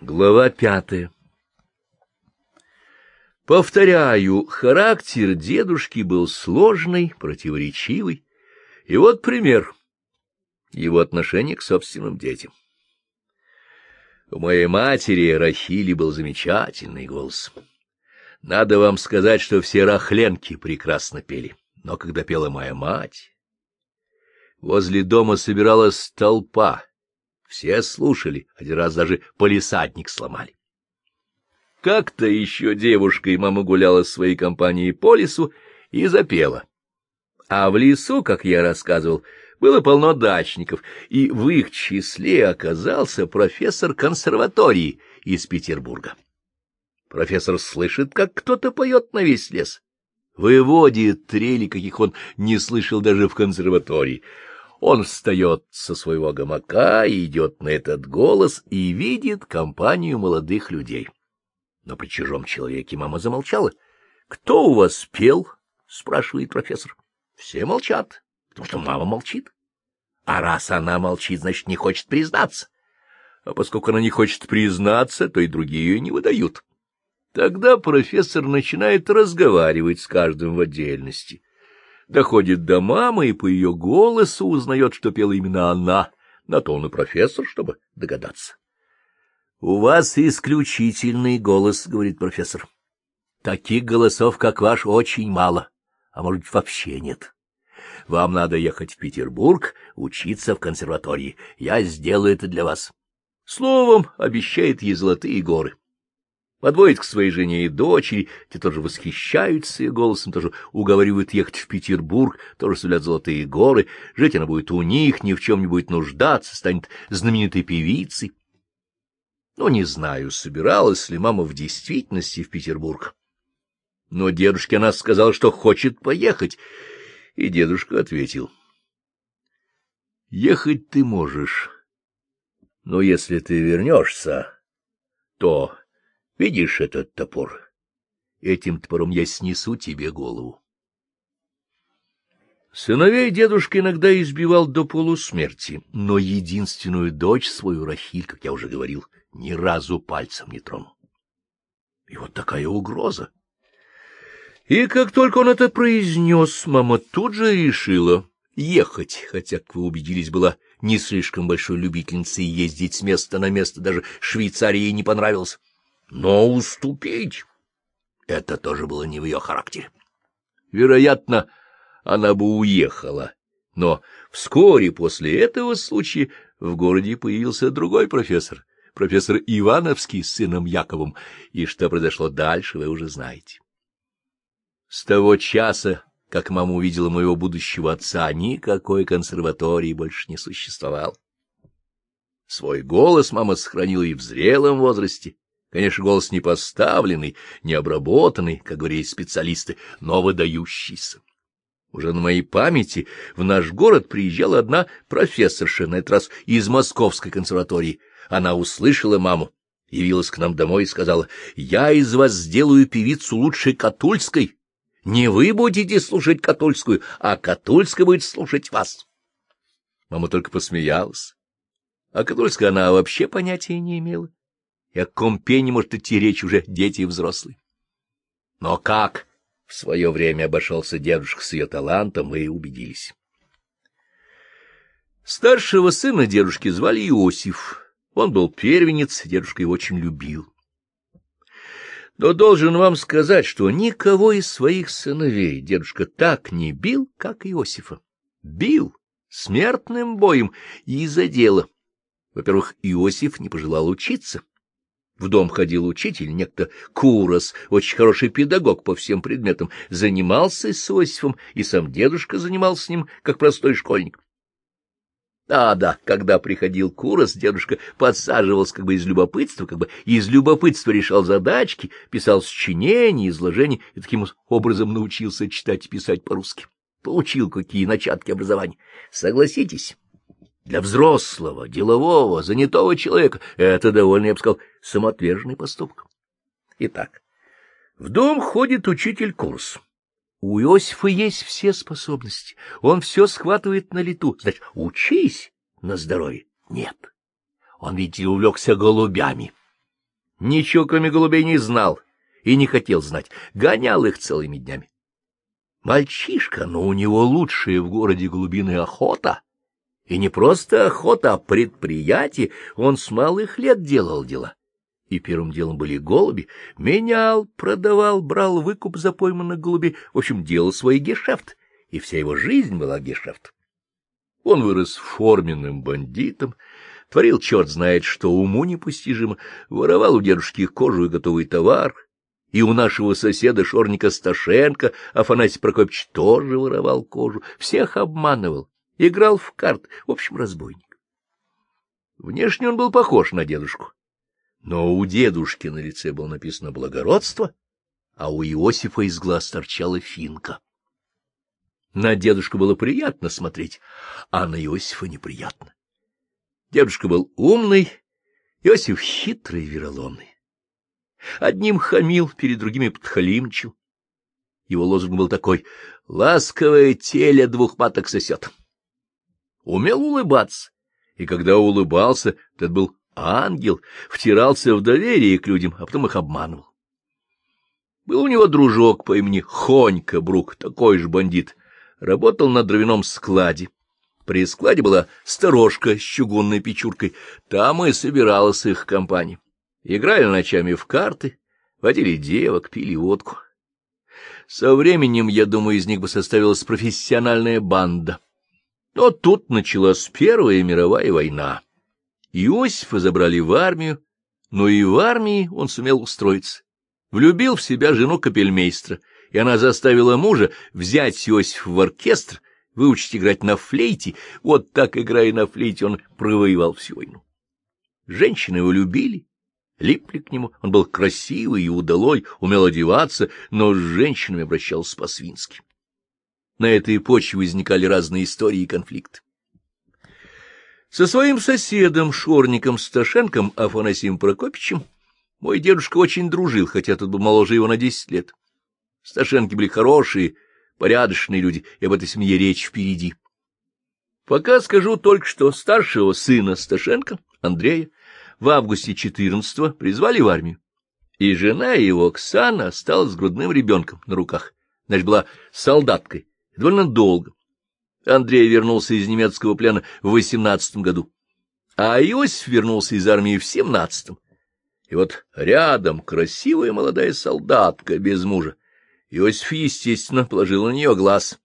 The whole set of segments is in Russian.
Глава пятая Повторяю, характер дедушки был сложный, противоречивый. И вот пример его отношения к собственным детям. У моей матери Рахили был замечательный голос. Надо вам сказать, что все рахленки прекрасно пели. Но когда пела моя мать, возле дома собиралась толпа, все слушали, один раз даже полисадник сломали. Как-то еще девушка и мама гуляла с своей компанией по лесу и запела. А в лесу, как я рассказывал, было полно дачников, и в их числе оказался профессор консерватории из Петербурга. Профессор слышит, как кто-то поет на весь лес. Выводит трели, каких он не слышал даже в консерватории — он встает со своего гамака идет на этот голос и видит компанию молодых людей. Но при чужом человеке мама замолчала. — Кто у вас пел? — спрашивает профессор. Все молчат, потому что мама молчит. А раз она молчит, значит, не хочет признаться. А поскольку она не хочет признаться, то и другие ее не выдают. Тогда профессор начинает разговаривать с каждым в отдельности доходит до мамы и по ее голосу узнает, что пела именно она, на то он и профессор, чтобы догадаться. — У вас исключительный голос, — говорит профессор. — Таких голосов, как ваш, очень мало, а может вообще нет. Вам надо ехать в Петербург, учиться в консерватории. Я сделаю это для вас. Словом, обещает ей золотые горы подводит к своей жене и дочери, те тоже восхищаются ее голосом, тоже уговаривают ехать в Петербург, тоже сулят золотые горы, жить она будет у них, ни в чем не будет нуждаться, станет знаменитой певицей. Но не знаю, собиралась ли мама в действительности в Петербург. Но дедушке она сказала, что хочет поехать, и дедушка ответил. — Ехать ты можешь, но если ты вернешься, то Видишь этот топор? Этим топором я снесу тебе голову. Сыновей дедушка иногда избивал до полусмерти, но единственную дочь свою, Рахиль, как я уже говорил, ни разу пальцем не тронул. И вот такая угроза. И как только он это произнес, мама тут же решила ехать, хотя, как вы убедились, была не слишком большой любительницей ездить с места на место, даже Швейцарии ей не понравилось. Но уступить — это тоже было не в ее характере. Вероятно, она бы уехала, но вскоре после этого случая в городе появился другой профессор, профессор Ивановский с сыном Яковом, и что произошло дальше, вы уже знаете. С того часа, как мама увидела моего будущего отца, никакой консерватории больше не существовал. Свой голос мама сохранила и в зрелом возрасте, Конечно, голос не поставленный, не обработанный, как говорили специалисты, но выдающийся. Уже на моей памяти в наш город приезжала одна профессорша, на этот раз из Московской консерватории. Она услышала маму, явилась к нам домой и сказала, «Я из вас сделаю певицу лучшей Катульской. Не вы будете слушать Катульскую, а Катульская будет слушать вас». Мама только посмеялась. А Катульская она вообще понятия не имела и о каком пении может идти речь уже дети и взрослые. Но как в свое время обошелся дедушка с ее талантом, мы и убедились. Старшего сына дедушки звали Иосиф. Он был первенец, дедушка его очень любил. Но должен вам сказать, что никого из своих сыновей дедушка так не бил, как Иосифа. Бил смертным боем и из-за дела. Во-первых, Иосиф не пожелал учиться. В дом ходил учитель, некто Курос, очень хороший педагог по всем предметам, занимался с Иосифом, и сам дедушка занимался с ним, как простой школьник. А, да, когда приходил Курос, дедушка подсаживался как бы из любопытства, как бы из любопытства решал задачки, писал сочинения, изложения, и таким образом научился читать и писать по-русски. Получил какие начатки образования. Согласитесь, для взрослого, делового, занятого человека это довольно, я бы сказал, самоотверженный поступок. Итак, в дом ходит учитель курс. У Иосифа есть все способности. Он все схватывает на лету. Значит, учись на здоровье. Нет. Он ведь и увлекся голубями. ничего кроме голубей не знал и не хотел знать, гонял их целыми днями. Мальчишка, но у него лучшая в городе голубиная охота. И не просто охота, а предприятие. Он с малых лет делал дела. И первым делом были голуби. Менял, продавал, брал выкуп за пойманных голубей. В общем, делал свой гешефт. И вся его жизнь была гешефт. Он вырос форменным бандитом, творил черт знает что уму непостижимо, воровал у дедушки кожу и готовый товар, и у нашего соседа Шорника Сташенко Афанасий Прокопьевич тоже воровал кожу, всех обманывал, играл в карт, в общем, разбойник. Внешне он был похож на дедушку, но у дедушки на лице было написано благородство, а у Иосифа из глаз торчала финка. На дедушку было приятно смотреть, а на Иосифа неприятно. Дедушка был умный, Иосиф хитрый и вероломный. Одним хамил, перед другими подхалимчил. Его лозунг был такой — «Ласковое теле двух маток сосет». Умел улыбаться, и когда улыбался, тот был ангел, втирался в доверие к людям, а потом их обманывал. Был у него дружок по имени Хонька Брук, такой же бандит — работал на дровяном складе. При складе была сторожка с чугунной печуркой, там и собиралась их компания. Играли ночами в карты, водили девок, пили водку. Со временем, я думаю, из них бы составилась профессиональная банда. Но тут началась Первая мировая война. Иосифа забрали в армию, но и в армии он сумел устроиться. Влюбил в себя жену капельмейстра — и она заставила мужа взять Иосиф в оркестр, выучить играть на флейте. Вот так, играя на флейте, он провоевал всю войну. Женщины его любили, липли к нему. Он был красивый и удалой, умел одеваться, но с женщинами обращался по-свински. На этой почве возникали разные истории и конфликты. Со своим соседом, шорником Сташенком Афанасием Прокопичем, мой дедушка очень дружил, хотя тот был моложе его на десять лет. Сташенки были хорошие, порядочные люди, и об этой семье речь впереди. Пока скажу только, что старшего сына Сташенко, Андрея, в августе 14-го призвали в армию, и жена его, Оксана, осталась с грудным ребенком на руках, значит, была солдаткой, довольно долго. Андрей вернулся из немецкого плена в 18 году, а Иосиф вернулся из армии в 17-м. И вот рядом красивая молодая солдатка без мужа, Иосиф, естественно, положил на нее глаз.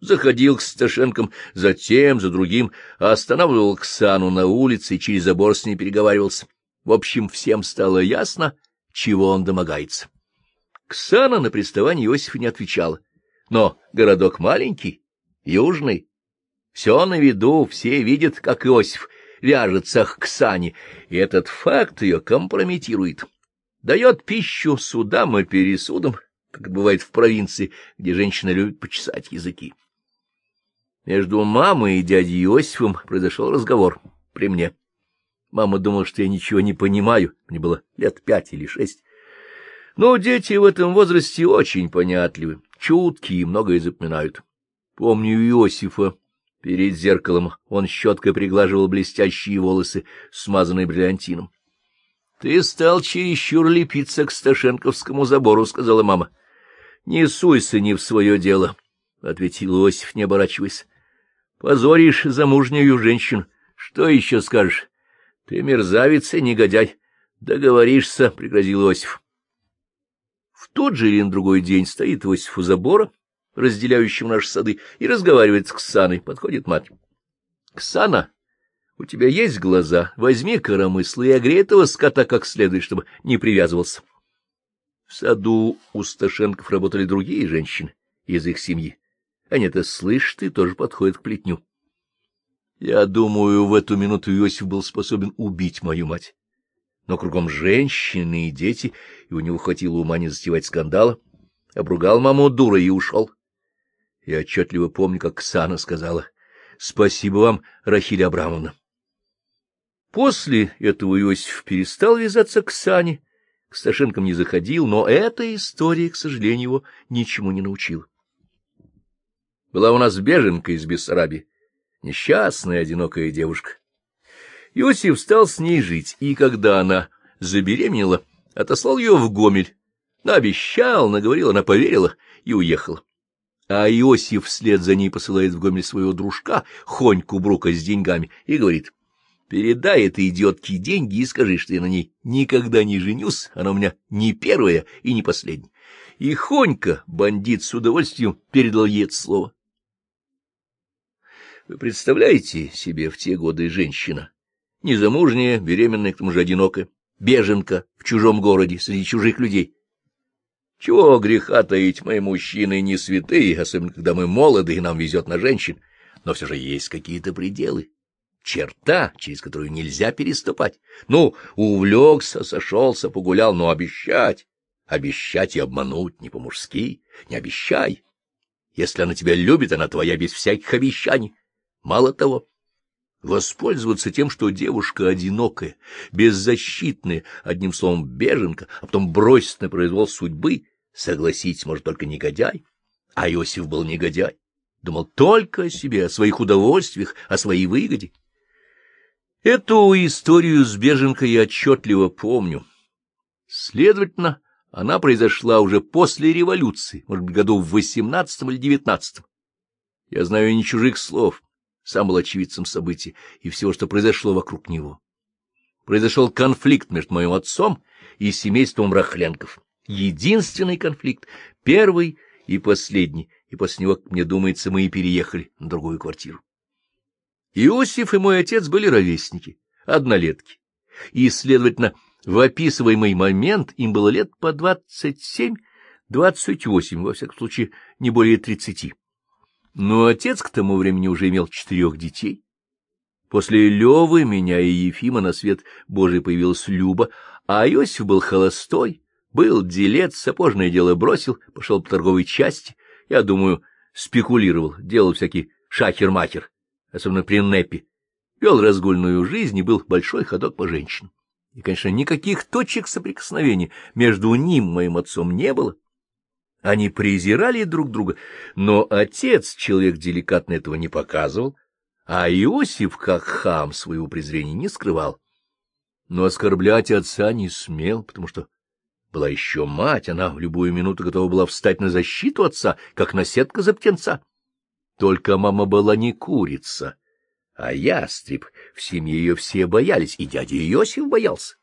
Заходил к Сташенкам за тем, за другим, останавливал Ксану на улице и через забор с ней переговаривался. В общем, всем стало ясно, чего он домогается. Ксана на приставание Иосифа не отвечала. Но городок маленький, южный. Все на виду, все видят, как Иосиф вяжется к Ксане, и этот факт ее компрометирует. Дает пищу судам и пересудам, как бывает в провинции, где женщины любят почесать языки. Между мамой и дядей Иосифом произошел разговор при мне. Мама думала, что я ничего не понимаю, мне было лет пять или шесть. Но дети в этом возрасте очень понятливы, чуткие и многое запоминают. Помню Иосифа перед зеркалом, он щеткой приглаживал блестящие волосы, смазанные бриллиантином. — Ты стал чересчур лепиться к Сташенковскому забору, — сказала мама. — Не суйся не в свое дело, — ответил Иосиф, не оборачиваясь. — Позоришь замужнюю женщину. Что еще скажешь? Ты мерзавец и негодяй. Договоришься, — пригрозил Иосиф. Тот же или на другой день стоит Иосиф у забора, разделяющего наши сады, и разговаривает с Ксаной. Подходит мать. — Ксана, у тебя есть глаза? Возьми коромысло и огрей этого скота как следует, чтобы не привязывался. — в саду у Сташенков работали другие женщины из их семьи. Они это слышат и тоже подходят к плетню. Я думаю, в эту минуту Иосиф был способен убить мою мать. Но кругом женщины и дети, и у него хватило ума не затевать скандала. Обругал маму дурой и ушел. Я отчетливо помню, как Ксана сказала, «Спасибо вам, Рахиль Абрамовна». После этого Иосиф перестал вязаться к Сане, к Сташенкам не заходил, но эта история, к сожалению, его ничему не научила. Была у нас беженка из Бессарабии, несчастная, одинокая девушка. Иосиф стал с ней жить, и когда она забеременела, Отослал ее в Гомель. Наобещал, наговорил, она поверила и уехала. А Иосиф вслед за ней посылает в Гомель своего дружка, Хоньку Брука с деньгами, и говорит, «Передай этой идиотке деньги и скажи, что я на ней никогда не женюсь, она у меня не первая и не последняя». И Хонька, бандит, с удовольствием передал ей это слово. Вы представляете себе в те годы женщина, незамужняя, беременная, к тому же одинокая, беженка в чужом городе, среди чужих людей. Чего греха таить, мы мужчины не святые, особенно когда мы молоды и нам везет на женщин, но все же есть какие-то пределы, черта, через которую нельзя переступать. Ну, увлекся, сошелся, погулял, но обещать, обещать и обмануть не по-мужски, не обещай. Если она тебя любит, она твоя без всяких обещаний. Мало того, воспользоваться тем, что девушка одинокая, беззащитная, одним словом, беженка, а потом бросить на произвол судьбы, согласиться может только негодяй. А Иосиф был негодяй, думал только о себе, о своих удовольствиях, о своей выгоде. Эту историю с беженкой я отчетливо помню. Следовательно, она произошла уже после революции, может быть, году в восемнадцатом или девятнадцатом. Я знаю не чужих слов, сам был очевидцем событий и всего, что произошло вокруг него. Произошел конфликт между моим отцом и семейством Рахленков. Единственный конфликт, первый и последний, и после него, мне думается, мы и переехали на другую квартиру. Иосиф и мой отец были ровесники, однолетки, и, следовательно, в описываемый момент им было лет по двадцать семь, двадцать восемь, во всяком случае, не более тридцати. Но отец к тому времени уже имел четырех детей. После Левы, меня и Ефима на свет Божий появилась Люба, а Иосиф был холостой, был делец, сапожное дело бросил, пошел по торговой части. Я думаю, спекулировал, делал всякий шахер-махер, особенно при Неппе. Вел разгульную жизнь и был большой ходок по женщинам. И, конечно, никаких точек соприкосновения между ним, моим отцом, не было. Они презирали друг друга, но отец, человек деликатно, этого не показывал, а Иосиф, как хам, своего презрения не скрывал. Но оскорблять отца не смел, потому что была еще мать, она в любую минуту готова была встать на защиту отца, как наседка за птенца. Только мама была не курица, а ястреб. В семье ее все боялись, и дядя Иосиф боялся.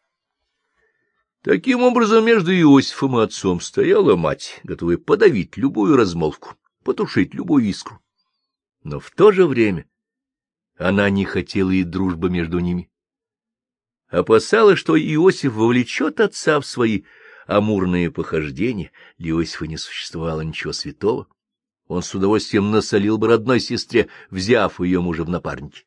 Таким образом, между Иосифом и отцом стояла мать, готовая подавить любую размолвку, потушить любую искру. Но в то же время она не хотела и дружбы между ними. Опасалась, что Иосиф вовлечет отца в свои амурные похождения. Для Иосифа не существовало ничего святого. Он с удовольствием насолил бы родной сестре, взяв ее мужа в напарники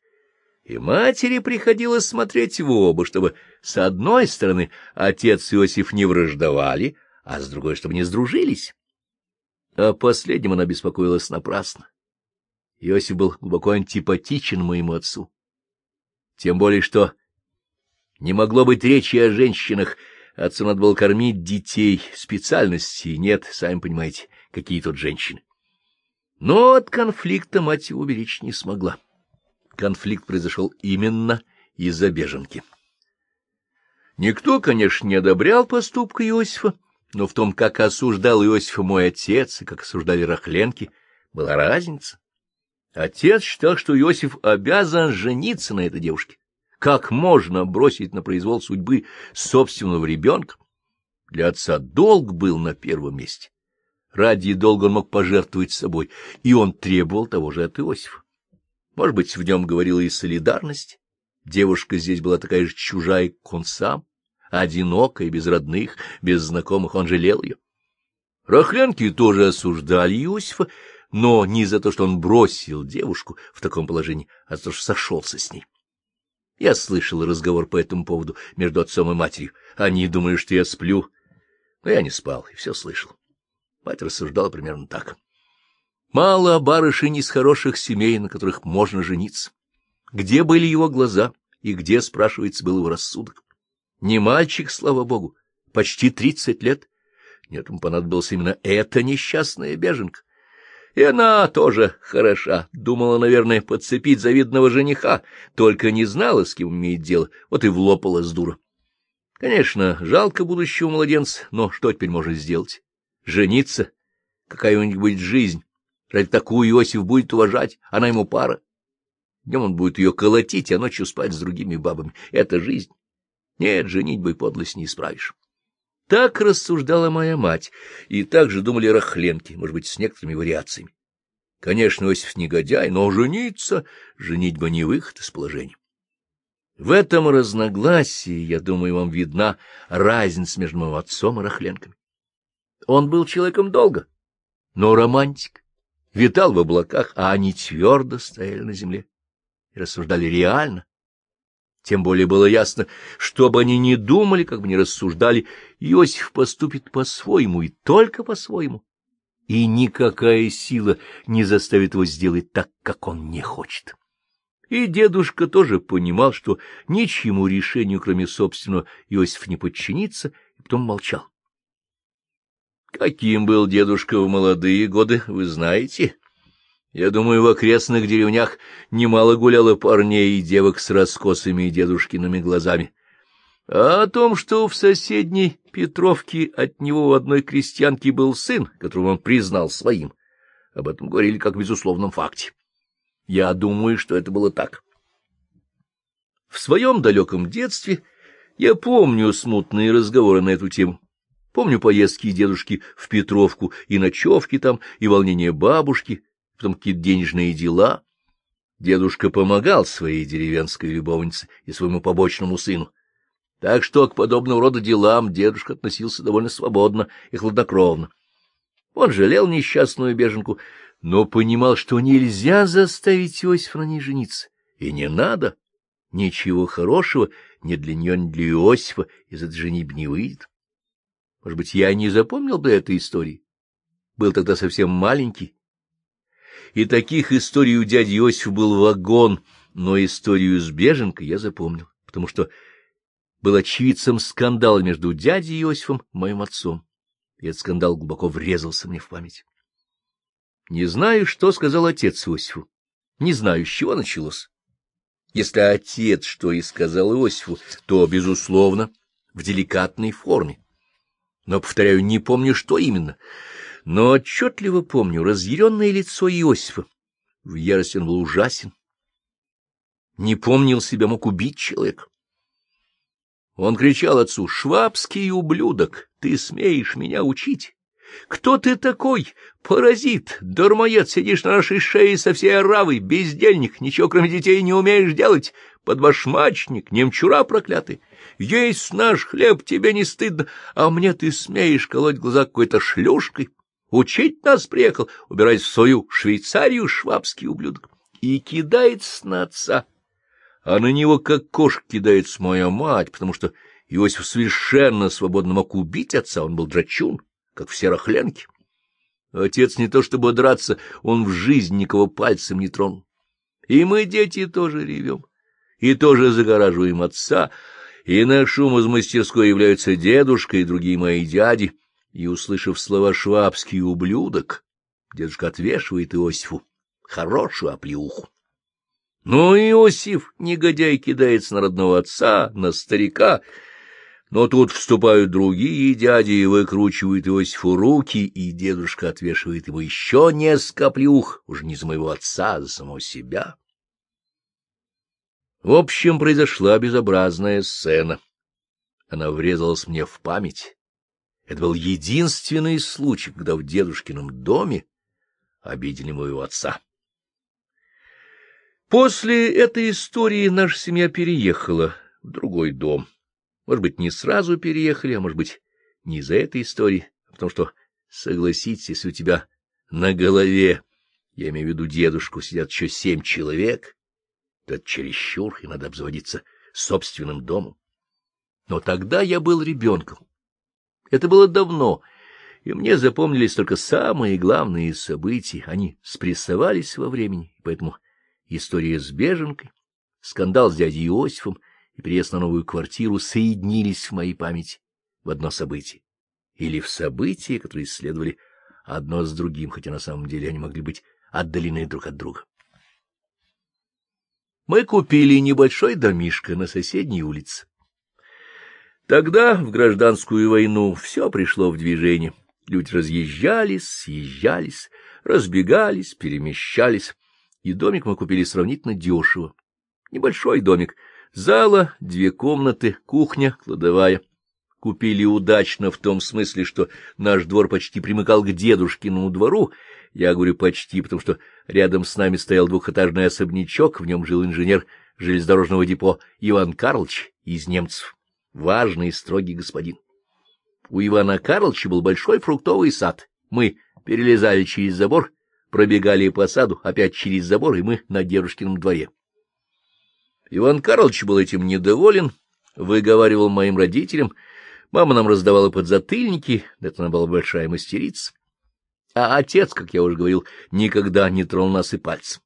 и матери приходилось смотреть в оба, чтобы с одной стороны отец и Иосиф не враждовали, а с другой, чтобы не сдружились. О последнем она беспокоилась напрасно. Иосиф был глубоко антипатичен моему отцу. Тем более, что не могло быть речи о женщинах, отцу надо было кормить детей, специальности нет, сами понимаете, какие тут женщины. Но от конфликта мать его уберечь не смогла конфликт произошел именно из-за беженки. Никто, конечно, не одобрял поступка Иосифа, но в том, как осуждал Иосифа мой отец и как осуждали Рахленки, была разница. Отец считал, что Иосиф обязан жениться на этой девушке. Как можно бросить на произвол судьбы собственного ребенка? Для отца долг был на первом месте. Ради долга он мог пожертвовать собой, и он требовал того же от Иосифа. Может быть, в нем говорила и солидарность. Девушка здесь была такая же чужая, как он сам, одинокая, без родных, без знакомых, он жалел ее. Рахлянки тоже осуждали Иосифа, но не за то, что он бросил девушку в таком положении, а за то, что сошелся с ней. Я слышал разговор по этому поводу между отцом и матерью. Они думали, что я сплю, но я не спал и все слышал. Мать рассуждала примерно так. Мало барышень из хороших семей, на которых можно жениться. Где были его глаза и где, спрашивается, был его рассудок? Не мальчик, слава богу, почти тридцать лет. Нет, ему понадобилась именно эта несчастная беженка. И она тоже хороша, думала, наверное, подцепить завидного жениха, только не знала, с кем имеет дело, вот и влопалась дура. Конечно, жалко будущего младенца, но что теперь можно сделать? Жениться? Какая у них будет жизнь? Ради такую Иосиф будет уважать, она ему пара. Днем он будет ее колотить, а ночью спать с другими бабами. Это жизнь. Нет, женитьбой подлость не исправишь. Так рассуждала моя мать, и так же думали рахленки, может быть, с некоторыми вариациями. Конечно, Иосиф негодяй, но жениться, женитьба не выход из положения. В этом разногласии, я думаю, вам видна разница между моим отцом и Рахленками. Он был человеком долго, но романтик, витал в облаках, а они твердо стояли на земле и рассуждали реально. Тем более было ясно, что бы они ни думали, как бы ни рассуждали, Иосиф поступит по-своему и только по-своему. И никакая сила не заставит его сделать так, как он не хочет. И дедушка тоже понимал, что ничьему решению, кроме собственного, Иосиф не подчинится, и потом молчал. Каким был дедушка в молодые годы, вы знаете? Я думаю, в окрестных деревнях немало гуляло парней и девок с раскосыми дедушкиными глазами. А о том, что в соседней Петровке от него у одной крестьянки был сын, которого он признал своим, об этом говорили как безусловном факте. Я думаю, что это было так. В своем далеком детстве я помню смутные разговоры на эту тему. Помню поездки дедушки в Петровку, и ночевки там, и волнение бабушки, потом какие-то денежные дела. Дедушка помогал своей деревенской любовнице и своему побочному сыну. Так что к подобного рода делам дедушка относился довольно свободно и хладнокровно. Он жалел несчастную беженку, но понимал, что нельзя заставить Иосифа на ней жениться. И не надо. Ничего хорошего ни для нее, ни для Иосифа из этой женитьбы не выйдет. Может быть, я не запомнил бы этой истории. Был тогда совсем маленький. И таких историй у дяди Иосифа был вагон, но историю с беженкой я запомнил, потому что был очевидцем скандала между дядей Иосифом и моим отцом. И этот скандал глубоко врезался мне в память. Не знаю, что сказал отец Иосифу. Не знаю, с чего началось. Если отец что и сказал Иосифу, то, безусловно, в деликатной форме но, повторяю, не помню, что именно. Но отчетливо помню разъяренное лицо Иосифа. В ярости он был ужасен. Не помнил себя, мог убить человека. Он кричал отцу, «Швабский ублюдок, ты смеешь меня учить? Кто ты такой? Паразит, дармоед, сидишь на нашей шее со всей оравой, бездельник, ничего кроме детей не умеешь делать, подбашмачник, немчура проклятый. Есть наш хлеб, тебе не стыдно, а мне ты смеешь колоть глаза какой-то шлюшкой. Учить нас приехал, убирать в свою Швейцарию швабский ублюдок. И кидается на отца. А на него как кошка кидается моя мать, потому что Иосиф совершенно свободно мог убить отца, он был драчун, как все рахленки. Отец не то чтобы драться, он в жизнь никого пальцем не тронул. И мы, дети, тоже ревем, и тоже загораживаем отца, и на шум из мастерской являются дедушка и другие мои дяди, и, услышав слова «швабский ублюдок», дедушка отвешивает Иосифу хорошую оплеуху. Ну, Иосиф, негодяй, кидается на родного отца, на старика, но тут вступают другие дяди и выкручивают Иосифу руки, и дедушка отвешивает ему еще несколько плюх, уже не за моего отца, а за самого себя. В общем, произошла безобразная сцена. Она врезалась мне в память. Это был единственный случай, когда в дедушкином доме обидели моего отца. После этой истории наша семья переехала в другой дом. Может быть, не сразу переехали, а может быть, не из-за этой истории, а потому что, согласитесь, если у тебя на голове, я имею в виду дедушку, сидят еще семь человек, это чересчур, и надо обзаводиться собственным домом. Но тогда я был ребенком. Это было давно, и мне запомнились только самые главные события. Они спрессовались во времени, поэтому история с беженкой, скандал с дядей Иосифом и переезд на новую квартиру соединились в моей памяти в одно событие. Или в события, которые следовали одно с другим, хотя на самом деле они могли быть отдалены друг от друга. Мы купили небольшой домишко на соседней улице. Тогда, в гражданскую войну, все пришло в движение. Люди разъезжались, съезжались, разбегались, перемещались, и домик мы купили сравнительно дешево. Небольшой домик, зала, две комнаты, кухня, кладовая. Купили удачно в том смысле, что наш двор почти примыкал к дедушкиному двору. Я говорю почти, потому что рядом с нами стоял двухэтажный особнячок, в нем жил инженер железнодорожного депо Иван Карлович из немцев, важный и строгий господин. У Ивана Карловича был большой фруктовый сад. Мы перелезали через забор, пробегали по саду, опять через забор, и мы на дедушкином дворе. Иван Карлович был этим недоволен, выговаривал моим родителям, мама нам раздавала подзатыльники, это она была большая мастерица. А отец, как я уже говорил, никогда не тронул нас и пальцем.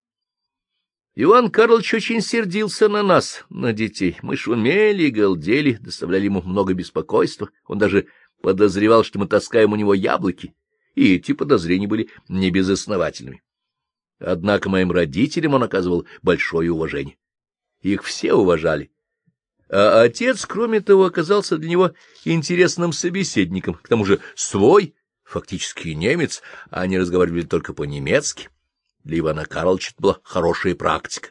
Иван Карлович очень сердился на нас, на детей. Мы шумели, галдели, доставляли ему много беспокойства. Он даже подозревал, что мы таскаем у него яблоки, и эти подозрения были небезосновательными. Однако моим родителям он оказывал большое уважение. Их все уважали. А отец, кроме того, оказался для него интересным собеседником, к тому же свой, фактически немец, а они разговаривали только по-немецки. Для Ивана Карловича это была хорошая практика.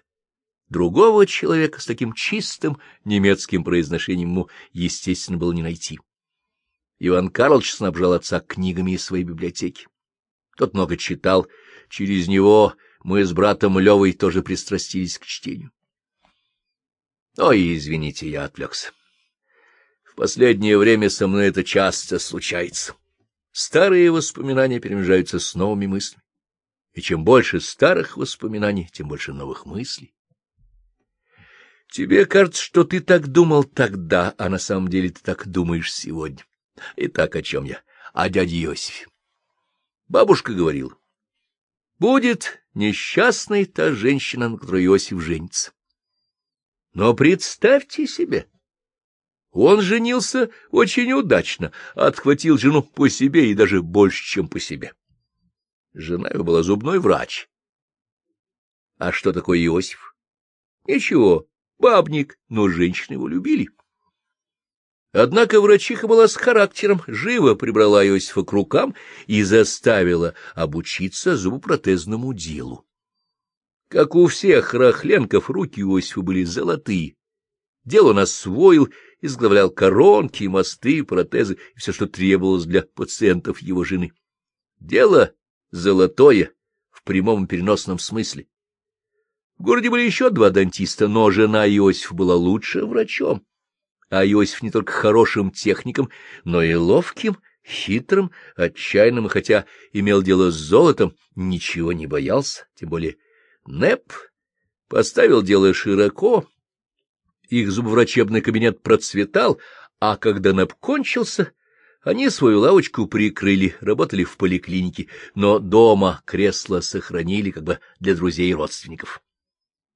Другого человека с таким чистым немецким произношением ему, естественно, было не найти. Иван Карлович снабжал отца книгами из своей библиотеки. Тот много читал. Через него мы с братом Левой тоже пристрастились к чтению. Ой, извините, я отвлекся. В последнее время со мной это часто случается. Старые воспоминания перемежаются с новыми мыслями. И чем больше старых воспоминаний, тем больше новых мыслей. Тебе кажется, что ты так думал тогда, а на самом деле ты так думаешь сегодня. Итак, о чем я? О дяде Иосифе. Бабушка говорила, будет несчастной та женщина, на которой Иосиф женится. Но представьте себе, он женился очень удачно, отхватил жену по себе и даже больше, чем по себе. Жена его была зубной врач. А что такое Иосиф? Ничего, бабник, но женщины его любили. Однако врачиха была с характером, живо прибрала Иосифа к рукам и заставила обучиться зубопротезному делу. Как у всех рахленков, руки Иосифа были золотые. Дело он освоил, изглавлял коронки, мосты, протезы и все, что требовалось для пациентов его жены. Дело золотое в прямом и переносном смысле. В городе были еще два дантиста, но жена Иосифа была лучше врачом а Иосиф не только хорошим техником, но и ловким, хитрым, отчаянным, хотя имел дело с золотом, ничего не боялся, тем более Неп поставил дело широко, их зубоврачебный кабинет процветал, а когда Неп кончился, они свою лавочку прикрыли, работали в поликлинике, но дома кресло сохранили как бы для друзей и родственников.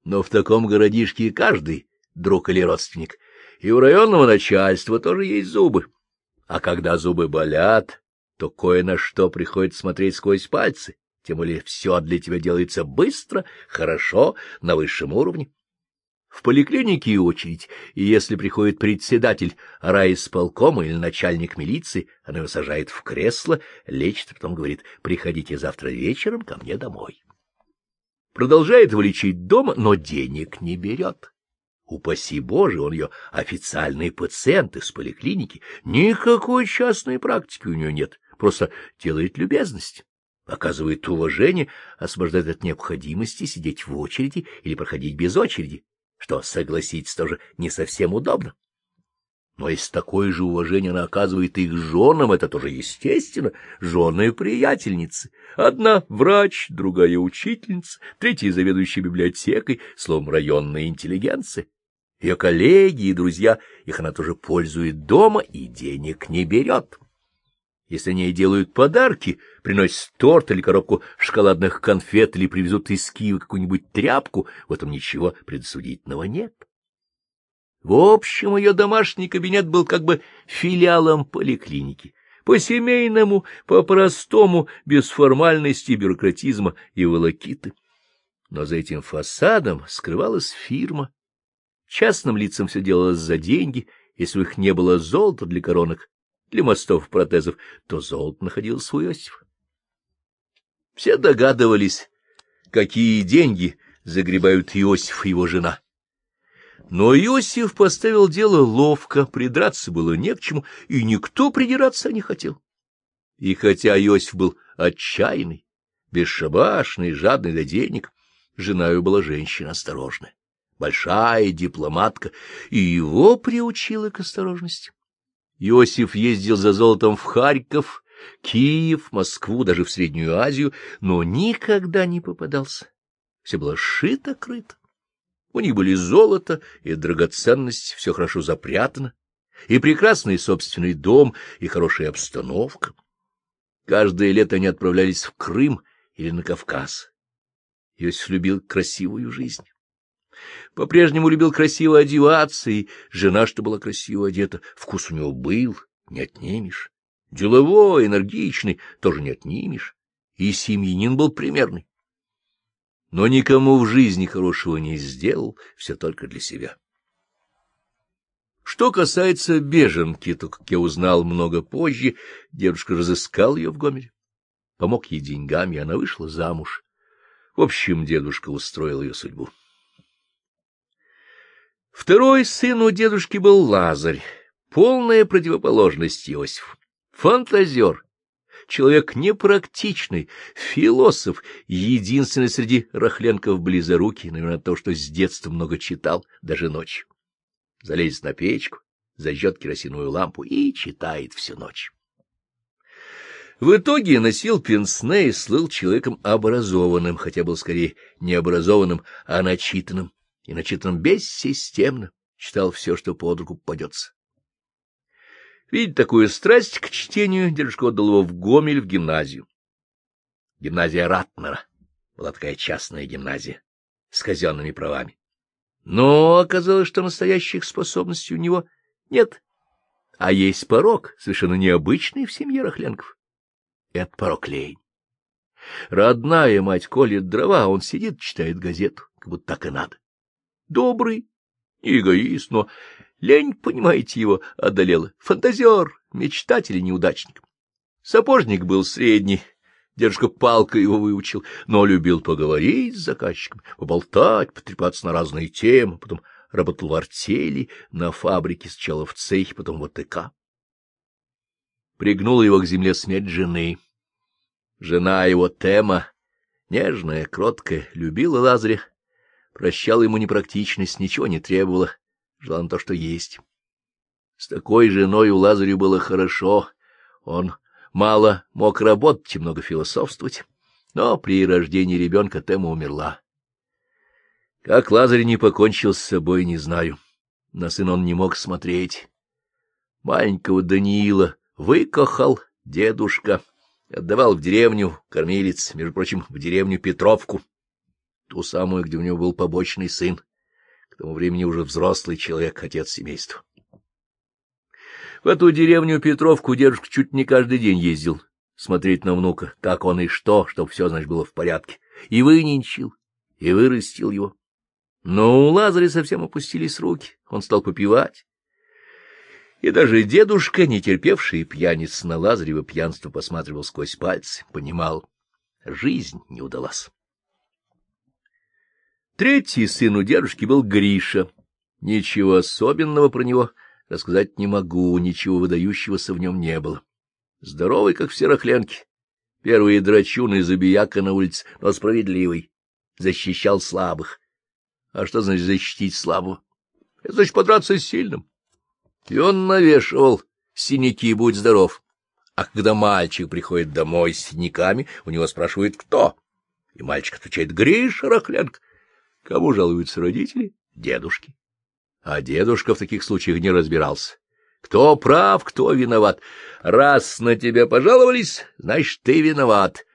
Но в таком городишке каждый друг или родственник — и у районного начальства тоже есть зубы. А когда зубы болят, то кое на что приходится смотреть сквозь пальцы, тем более все для тебя делается быстро, хорошо, на высшем уровне. В поликлинике и очередь, и если приходит председатель райисполкома или начальник милиции, она его сажает в кресло, лечит, потом говорит, приходите завтра вечером ко мне домой. Продолжает его лечить дома, но денег не берет. Упаси Боже, он ее официальный пациент из поликлиники. Никакой частной практики у нее нет, просто делает любезность, оказывает уважение, освобождает от необходимости сидеть в очереди или проходить без очереди, что, согласитесь, тоже не совсем удобно. Но если такое же уважение она оказывает их женам, это тоже естественно, жены приятельницы. Одна — врач, другая — учительница, третья — заведующая библиотекой, словом, районная интеллигенция. Ее коллеги и друзья, их она тоже пользует дома и денег не берет. Если они ей делают подарки, приносят торт или коробку шоколадных конфет или привезут из Киева какую-нибудь тряпку, в этом ничего предосудительного нет. В общем, ее домашний кабинет был как бы филиалом поликлиники. По-семейному, по-простому, без формальности, бюрократизма и волокиты. Но за этим фасадом скрывалась фирма, Частным лицам все делалось за деньги, если у них не было золота для коронок, для мостов протезов, то золото находилось у Иосифа. Все догадывались, какие деньги загребают Иосиф и его жена. Но Иосиф поставил дело ловко, придраться было не к чему, и никто придираться не хотел. И хотя Иосиф был отчаянный, бесшабашный, жадный до денег, жена его была женщина осторожная, большая дипломатка, и его приучила к осторожности. Иосиф ездил за золотом в Харьков, Киев, Москву, даже в Среднюю Азию, но никогда не попадался. Все было шито-крыто. У них были золото и драгоценности, все хорошо запрятано, и прекрасный собственный дом, и хорошая обстановка. Каждое лето они отправлялись в Крым или на Кавказ. Иосиф любил красивую жизнь. По-прежнему любил красиво одеваться, и жена, что была красиво одета, вкус у него был, не отнимешь. Деловой, энергичный, тоже не отнимешь. И семьянин был примерный. Но никому в жизни хорошего не сделал, все только для себя. Что касается беженки, то, как я узнал много позже, дедушка разыскал ее в Гомеле, помог ей деньгами, она вышла замуж. В общем, дедушка устроил ее судьбу. Второй сын у дедушки был Лазарь, полная противоположность Иосифу. Фантазер, человек непрактичный, философ, единственный среди рахленков близорукий, наверное, то, что с детства много читал, даже ночью. Залезет на печку, зажжет керосиновую лампу и читает всю ночь. В итоге носил пенсне и слыл человеком образованным, хотя был скорее не образованным, а начитанным и начитан бессистемно, читал все, что под руку попадется. Видя такую страсть к чтению, дедушка отдал его в Гомель в гимназию. Гимназия Ратнера была такая частная гимназия с казенными правами. Но оказалось, что настоящих способностей у него нет, а есть порог, совершенно необычный в семье Рахленков. Это порог лень. Родная мать колет дрова, он сидит, читает газету, как будто так и надо добрый, эгоист, но лень, понимаете, его одолела. Фантазер, мечтатель и неудачник. Сапожник был средний, дедушка палка его выучил, но любил поговорить с заказчиком, поболтать, потрепаться на разные темы, потом работал в артели, на фабрике, сначала в цехе, потом в АТК. Пригнула его к земле смерть жены. Жена его Тема, нежная, кроткая, любила Лазаря, прощала ему непрактичность, ничего не требовала, желала то, что есть. С такой женой у Лазарю было хорошо, он мало мог работать и много философствовать, но при рождении ребенка Тема умерла. Как Лазарь не покончил с собой, не знаю. На сына он не мог смотреть. Маленького Даниила выкохал дедушка, отдавал в деревню кормилец, между прочим, в деревню Петровку ту самую, где у него был побочный сын, к тому времени уже взрослый человек, отец семейства. В эту деревню Петровку дедушка чуть не каждый день ездил смотреть на внука, как он и что, чтобы все, значит, было в порядке, и выненчил, и вырастил его. Но у Лазаря совсем опустились руки, он стал попивать. И даже дедушка, не терпевший пьяниц на Лазарева пьянство, посматривал сквозь пальцы, понимал, жизнь не удалась. Третий сын у дедушки был Гриша. Ничего особенного про него рассказать не могу, ничего выдающегося в нем не было. Здоровый, как все рахленки. Первый драчун и забияка на улице, но справедливый. Защищал слабых. А что значит защитить слабого? Это значит подраться с сильным. И он навешивал синяки, будь здоров. А когда мальчик приходит домой с синяками, у него спрашивают, кто? И мальчик отвечает, Гриша Рахленко. Кому жалуются родители? Дедушки. А дедушка в таких случаях не разбирался. Кто прав, кто виноват. Раз на тебя пожаловались, значит, ты виноват.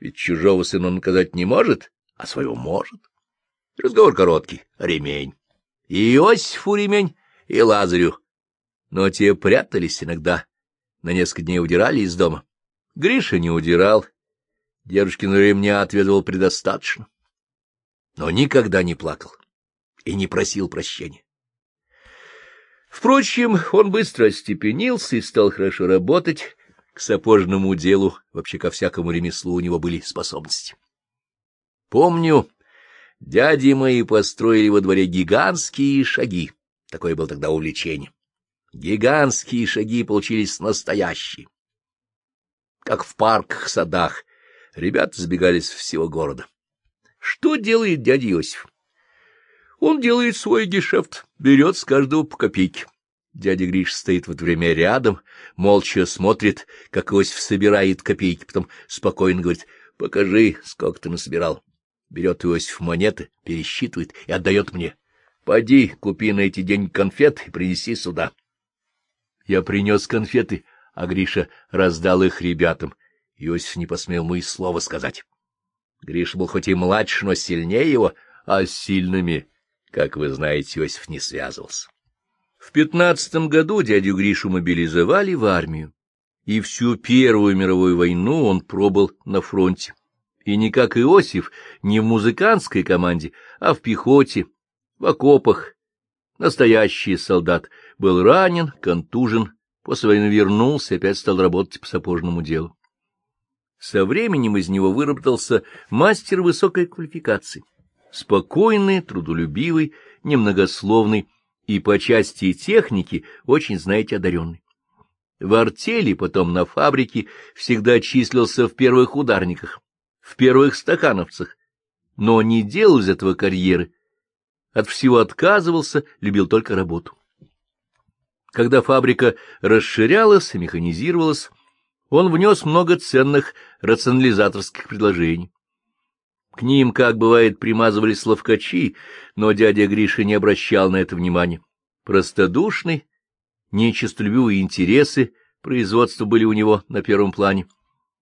Ведь чужого сына наказать не может, а своего может. Разговор короткий. Ремень. И Иосифу ремень, и Лазарю. Но те прятались иногда. На несколько дней удирали из дома. Гриша не удирал. Дедушкин ремня отведывал предостаточно но никогда не плакал и не просил прощения. Впрочем, он быстро остепенился и стал хорошо работать. К сапожному делу, вообще ко всякому ремеслу у него были способности. Помню, дяди мои построили во дворе гигантские шаги. Такое было тогда увлечение. Гигантские шаги получились настоящие. Как в парках, садах. Ребята сбегались всего города. Что делает дядя Иосиф? Он делает свой гешефт, берет с каждого по копейке. Дядя Гриш стоит в время рядом, молча смотрит, как Иосиф собирает копейки, потом спокойно говорит, покажи, сколько ты насобирал. Берет Иосиф монеты, пересчитывает и отдает мне. Пойди, купи на эти деньги конфет и принеси сюда. Я принес конфеты, а Гриша раздал их ребятам. Иосиф не посмел ему и слова сказать. Гриша был хоть и младше, но сильнее его, а с сильными как вы знаете, Иосиф не связывался. В пятнадцатом году дядю Гришу мобилизовали в армию, и всю Первую мировую войну он пробыл на фронте. И не как Иосиф, не в музыкантской команде, а в пехоте, в окопах. Настоящий солдат был ранен, контужен, после войны вернулся и опять стал работать по сапожному делу. Со временем из него выработался мастер высокой квалификации спокойный, трудолюбивый, немногословный и по части техники очень, знаете, одаренный. В артели, потом на фабрике, всегда числился в первых ударниках, в первых стакановцах, но не делал из этого карьеры, от всего отказывался, любил только работу. Когда фабрика расширялась и механизировалась, он внес много ценных рационализаторских предложений. К ним, как бывает, примазывались ловкачи, но дядя Гриша не обращал на это внимания. Простодушный, нечистолюбивые интересы производства были у него на первом плане.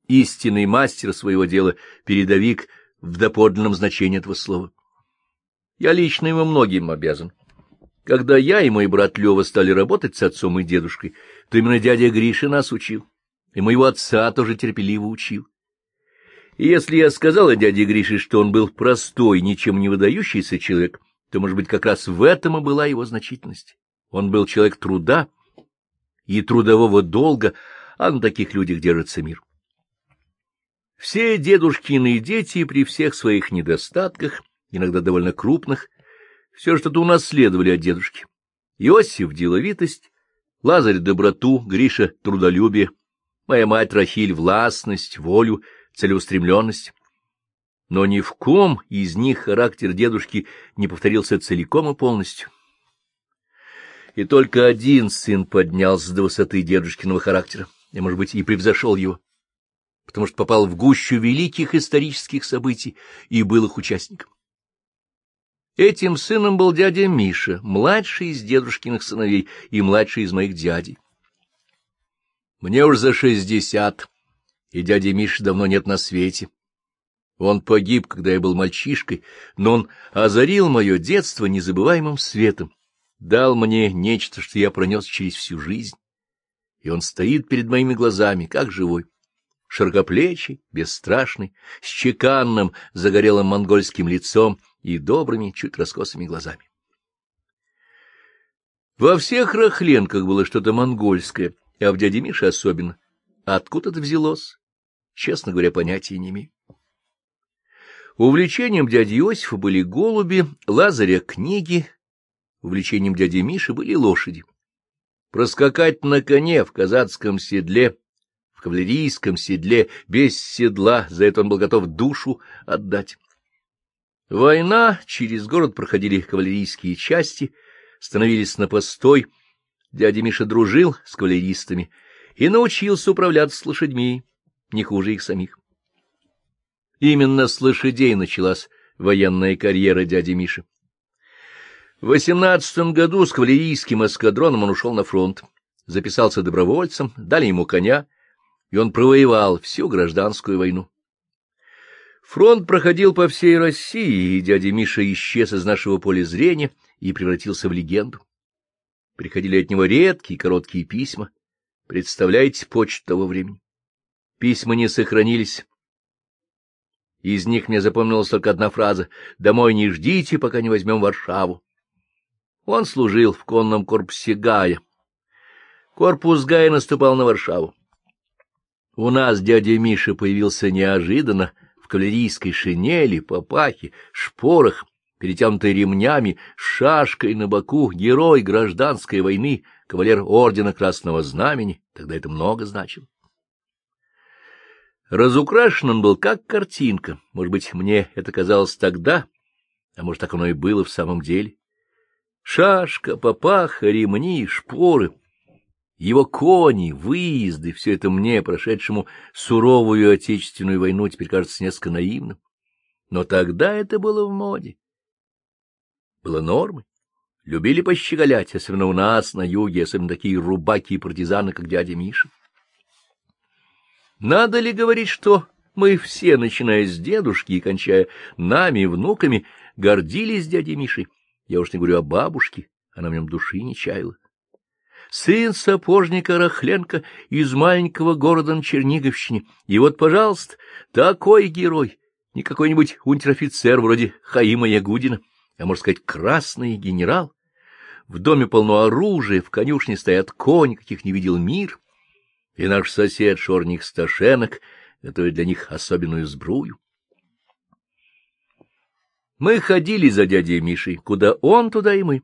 Истинный мастер своего дела, передовик в доподлинном значении этого слова. Я лично ему многим обязан. Когда я и мой брат Лева стали работать с отцом и дедушкой, то именно дядя Гриша нас учил, и моего отца тоже терпеливо учил. И если я сказала дяде Грише, что он был простой, ничем не выдающийся человек, то, может быть, как раз в этом и была его значительность. Он был человек труда и трудового долга, а на таких людях держится мир. Все дедушкины дети при всех своих недостатках, иногда довольно крупных, все что-то унаследовали от дедушки. Иосиф — деловитость, Лазарь — доброту, Гриша — трудолюбие, моя мать Рахиль — властность, волю — целеустремленность. Но ни в ком из них характер дедушки не повторился целиком и полностью. И только один сын поднялся до высоты дедушкиного характера, и, может быть, и превзошел его, потому что попал в гущу великих исторических событий и был их участником. Этим сыном был дядя Миша, младший из дедушкиных сыновей и младший из моих дядей. Мне уж за шестьдесят, и дяди Миши давно нет на свете. Он погиб, когда я был мальчишкой, но он озарил мое детство незабываемым светом, дал мне нечто, что я пронес через всю жизнь. И он стоит перед моими глазами, как живой, широкоплечий, бесстрашный, с чеканным, загорелым монгольским лицом и добрыми, чуть раскосыми глазами. Во всех Рахленках было что-то монгольское, а в дяде Мише особенно. Откуда это взялось? Честно говоря, понятия не имею. Увлечением дяди Иосифа были голуби, Лазаря — книги, увлечением дяди Миши были лошади. Проскакать на коне в казацком седле, в кавалерийском седле, без седла, за это он был готов душу отдать. Война, через город проходили кавалерийские части, становились на постой. Дядя Миша дружил с кавалеристами и научился управляться с лошадьми не хуже их самих. Именно с лошадей началась военная карьера дяди Миши. В восемнадцатом году с кавалерийским эскадроном он ушел на фронт, записался добровольцем, дали ему коня, и он провоевал всю гражданскую войну. Фронт проходил по всей России, и дядя Миша исчез из нашего поля зрения и превратился в легенду. Приходили от него редкие короткие письма. Представляете почту того времени? Письма не сохранились. Из них мне запомнилась только одна фраза «Домой не ждите, пока не возьмем Варшаву». Он служил в конном корпусе Гая. Корпус Гая наступал на Варшаву. У нас дядя Миша появился неожиданно в кавалерийской шинели, папахе, шпорах, перетянутой ремнями, шашкой на боку, герой гражданской войны, кавалер ордена Красного Знамени, тогда это много значило. Разукрашен он был как картинка, может быть, мне это казалось тогда, а может, так оно и было в самом деле. Шашка, папаха, ремни, шпоры, его кони, выезды — все это мне, прошедшему суровую отечественную войну, теперь кажется несколько наивным. Но тогда это было в моде. Было нормой. Любили пощеголять, особенно у нас, на юге, особенно такие рубаки и партизаны, как дядя Миша. Надо ли говорить, что мы все, начиная с дедушки и кончая нами, внуками, гордились дядей Мишей? Я уж не говорю о бабушке, она в нем души не чаяла. Сын сапожника Рахленко из маленького города на Черниговщине. И вот, пожалуйста, такой герой, не какой-нибудь унтер-офицер вроде Хаима Ягудина, а, можно сказать, красный генерал. В доме полно оружия, в конюшне стоят кони, каких не видел мир, и наш сосед Шорник Сташенок готовит для них особенную сбрую. Мы ходили за дядей Мишей, куда он, туда и мы.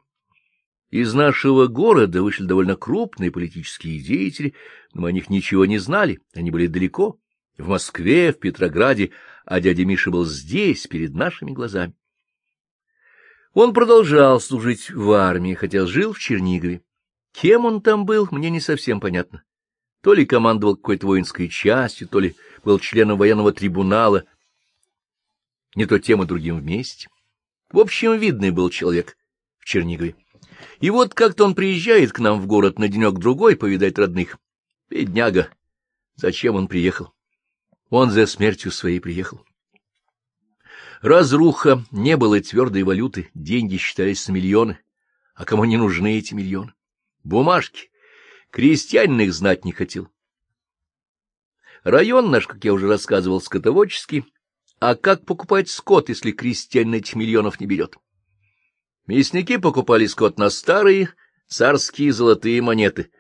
Из нашего города вышли довольно крупные политические деятели, но мы о них ничего не знали, они были далеко, в Москве, в Петрограде, а дядя Миша был здесь, перед нашими глазами. Он продолжал служить в армии, хотя жил в Чернигове. Кем он там был, мне не совсем понятно. То ли командовал какой-то воинской частью, то ли был членом военного трибунала, не то тем и другим вместе. В общем, видный был человек в Чернигове. И вот как-то он приезжает к нам в город на денек-другой повидать родных. Бедняга! Зачем он приехал? Он за смертью своей приехал. Разруха, не было твердой валюты, деньги считались на миллионы. А кому не нужны эти миллионы? Бумажки. Крестьянин их знать не хотел. Район наш, как я уже рассказывал, скотоводческий, а как покупать скот, если крестьянин этих миллионов не берет? Мясники покупали скот на старые царские золотые монеты,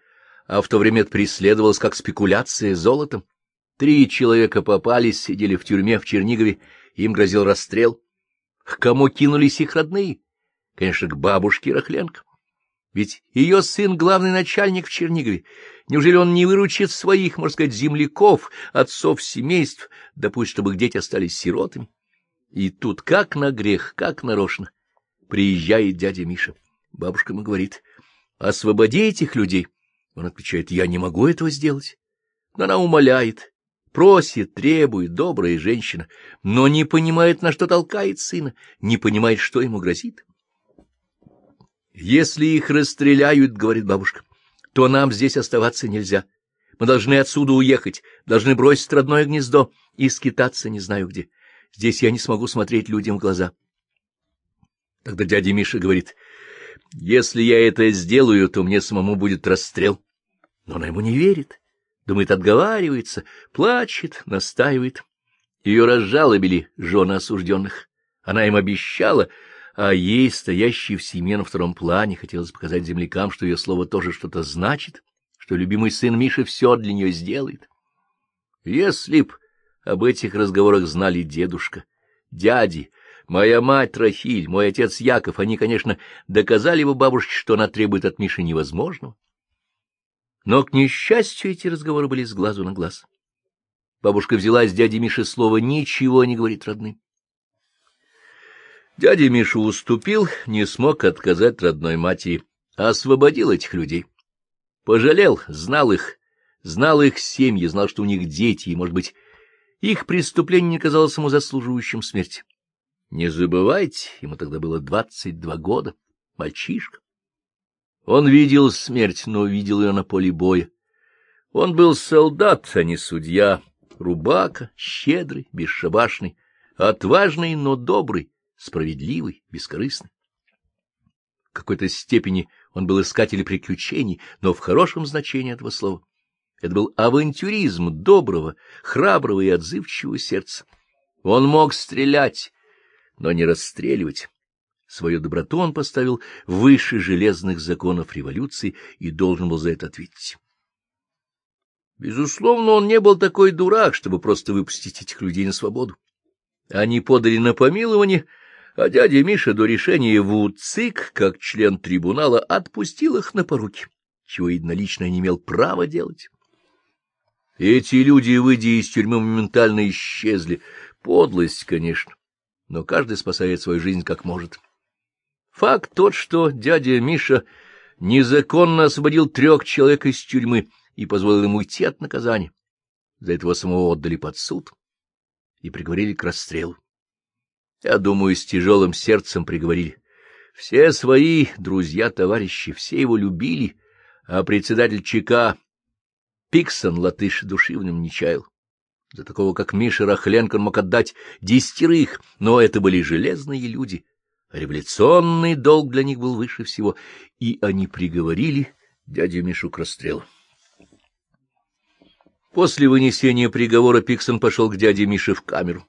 а в то время это преследовалось как спекуляция золотом. Три человека попались, сидели в тюрьме в Чернигове, им грозил расстрел. К кому кинулись их родные? Конечно, к бабушке Рахленко. Ведь ее сын — главный начальник в Чернигове. Неужели он не выручит своих, можно сказать, земляков, отцов семейств, да пусть, чтобы их дети остались сиротами? И тут как на грех, как нарочно. Приезжает дядя Миша. Бабушка ему говорит, освободи этих людей. Он отвечает, я не могу этого сделать. Но она умоляет, просит, требует, добрая женщина, но не понимает, на что толкает сына, не понимает, что ему грозит. Если их расстреляют, — говорит бабушка, — то нам здесь оставаться нельзя. Мы должны отсюда уехать, должны бросить родное гнездо и скитаться не знаю где. Здесь я не смогу смотреть людям в глаза. Тогда дядя Миша говорит, если я это сделаю, то мне самому будет расстрел. Но она ему не верит, думает, отговаривается, плачет, настаивает. Ее разжалобили жены осужденных. Она им обещала, а ей, стоящей в семье на втором плане, хотелось показать землякам, что ее слово тоже что-то значит, что любимый сын Миши все для нее сделает. Если б об этих разговорах знали дедушка, дяди, моя мать Рахиль, мой отец Яков, они, конечно, доказали бы бабушке, что она требует от Миши невозможного. Но, к несчастью, эти разговоры были с глазу на глаз. Бабушка взяла с дяди Миши слово «ничего не говорит родным». Дядя Миша уступил, не смог отказать родной матери, освободил этих людей. Пожалел, знал их, знал их семьи, знал, что у них дети, и, может быть, их преступление не казалось ему заслуживающим смерти. Не забывайте, ему тогда было двадцать два года, мальчишка. Он видел смерть, но видел ее на поле боя. Он был солдат, а не судья, рубака, щедрый, бесшабашный, отважный, но добрый, справедливый, бескорыстный. В какой-то степени он был искатель приключений, но в хорошем значении этого слова. Это был авантюризм доброго, храброго и отзывчивого сердца. Он мог стрелять, но не расстреливать. Свою доброту он поставил выше железных законов революции и должен был за это ответить. Безусловно, он не был такой дурак, чтобы просто выпустить этих людей на свободу. Они подали на помилование, а дядя Миша до решения в УЦИК, как член трибунала, отпустил их на поруки, чего единолично не имел права делать. Эти люди, выйдя из тюрьмы, моментально исчезли. Подлость, конечно, но каждый спасает свою жизнь как может. Факт тот, что дядя Миша незаконно освободил трех человек из тюрьмы и позволил ему уйти от наказания. За этого самого отдали под суд и приговорили к расстрелу. Я думаю, с тяжелым сердцем приговорили. Все свои друзья-товарищи, все его любили, а председатель ЧК Пиксон латыш нем не чаял. За такого, как Миша Рахленко, он мог отдать десятерых, но это были железные люди. Революционный долг для них был выше всего, и они приговорили дядю Мишу к расстрелу. После вынесения приговора Пиксон пошел к дяде Мише в камеру.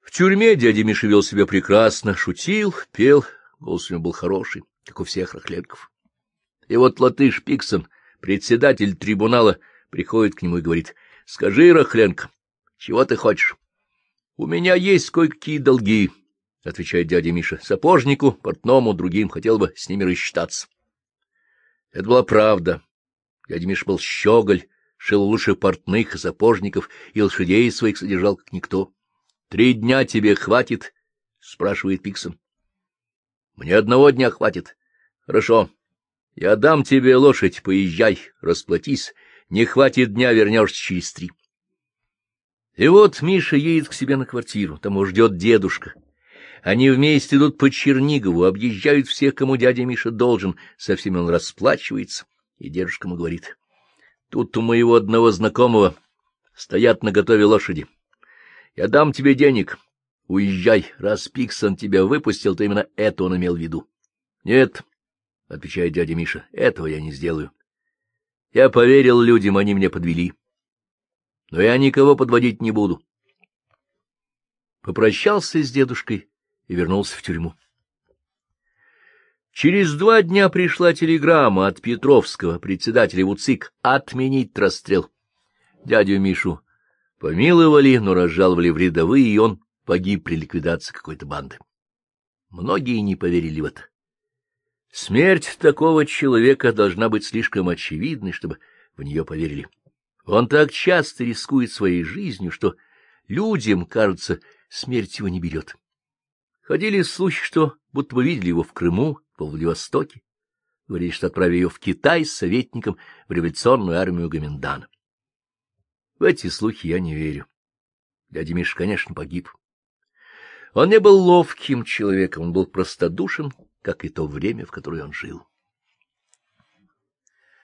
В тюрьме дядя Миша вел себя прекрасно, шутил, пел, голос у него был хороший, как у всех рахленков. И вот латыш Пиксон, председатель трибунала, приходит к нему и говорит, — Скажи, Рахленко, чего ты хочешь? — У меня есть кое-какие долги, — отвечает дядя Миша, — сапожнику, портному, другим, хотел бы с ними рассчитаться. Это была правда. Дядя Миша был щеголь, шил лучше портных и сапожников, и лошадей своих содержал, как никто. — Три дня тебе хватит? — спрашивает Пиксон. — Мне одного дня хватит. — Хорошо. Я дам тебе лошадь, поезжай, расплатись. Не хватит дня, вернешься через три. И вот Миша едет к себе на квартиру, там его ждет дедушка. Они вместе идут по Чернигову, объезжают всех, кому дядя Миша должен, со всеми он расплачивается, и дедушка ему говорит, «Тут у моего одного знакомого стоят на готове лошади. Я дам тебе денег, уезжай, раз Пиксон тебя выпустил, то именно это он имел в виду». «Нет», — отвечает дядя Миша, — «этого я не сделаю». Я поверил людям, они меня подвели. Но я никого подводить не буду. Попрощался с дедушкой и вернулся в тюрьму. Через два дня пришла телеграмма от Петровского, председателя УЦИК, отменить расстрел. Дядю Мишу помиловали, но разжаловали в рядовые, и он погиб при ликвидации какой-то банды. Многие не поверили в это. Смерть такого человека должна быть слишком очевидной, чтобы в нее поверили. Он так часто рискует своей жизнью, что людям, кажется, смерть его не берет. Ходили слухи, что будто бы видели его в Крыму, во Владивостоке. Говорили, что отправили ее в Китай с советником в революционную армию Гоминдана. В эти слухи я не верю. Дядя Миша, конечно, погиб. Он не был ловким человеком, он был простодушен, как и то время, в которое он жил.